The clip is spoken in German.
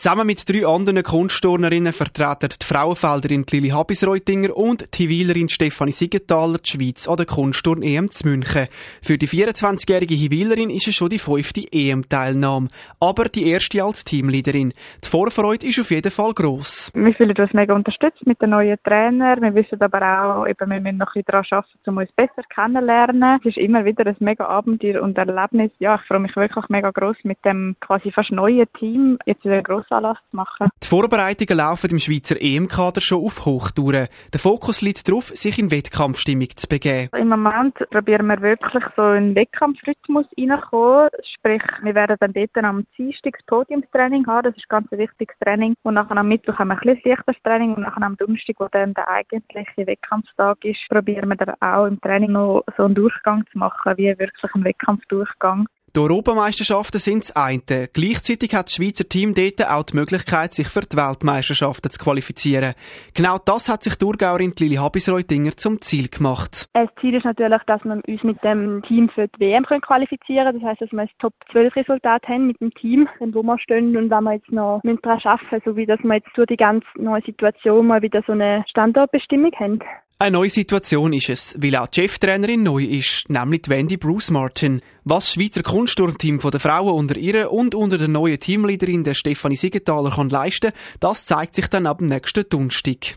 Zusammen mit drei anderen Kunstturnerinnen vertreten die Frauenfelderin Lili Habisreutinger und die Hiwilerin Stefanie Siegenthaler die Schweiz an der Kunstturn-EM zu München. Für die 24-jährige Hiwilerin ist es schon die fünfte EM-Teilnahme, aber die erste als Teamleaderin. Die Vorfreude ist auf jeden Fall gross. Wir fühlen uns mega unterstützt mit den neuen Trainer. Wir wissen aber auch, eben, wir müssen noch ein bisschen daran arbeiten, um uns besser kennenzulernen. Es ist immer wieder ein mega Abenteuer und Erlebnis. Ja, ich freue mich wirklich mega gross mit dem quasi fast neuen Team jetzt zu machen. Die Vorbereitungen laufen im Schweizer EM-Kader schon auf Hochtouren. Der Fokus liegt darauf, sich in Wettkampfstimmung zu begeben. Im Moment probieren wir wirklich so in Wettkampfrhythmus reinzukommen. Sprich, wir werden dann dort am Dienstag das Podiumstraining haben. Das ist ein ganz wichtiges Training. Und nachher am Mittwoch haben wir ein bisschen leichteres Training. Und nachher am Donnerstag, wo dann der eigentliche Wettkampftag ist, probieren wir dann auch im Training noch so einen Durchgang zu machen, wie wirklich ein Wettkampfdurchgang. Die Europameisterschaften sind das eine. Gleichzeitig hat das Schweizer Team dort auch die Möglichkeit, sich für die Weltmeisterschaften zu qualifizieren. Genau das hat sich Thurgauerin Lili Habisreutinger zum Ziel gemacht. Das Ziel ist natürlich, dass wir uns mit dem Team für die WM qualifizieren können. Das heisst, dass wir ein Top-12-Resultat haben mit dem Team, wo wir stehen und wenn wir jetzt noch daran arbeiten so wie dass wir jetzt durch die ganze neue Situation mal wieder so eine Standortbestimmung haben. Eine neue Situation ist es, weil auch die Cheftrainerin neu ist, nämlich die Wendy Bruce Martin. Was das Schweizer Kunstturnteam der Frauen unter ihr und unter der neuen Teamleaderin der Stefanie Siegenthaler kann leisten, das zeigt sich dann ab dem nächsten Donnerstag.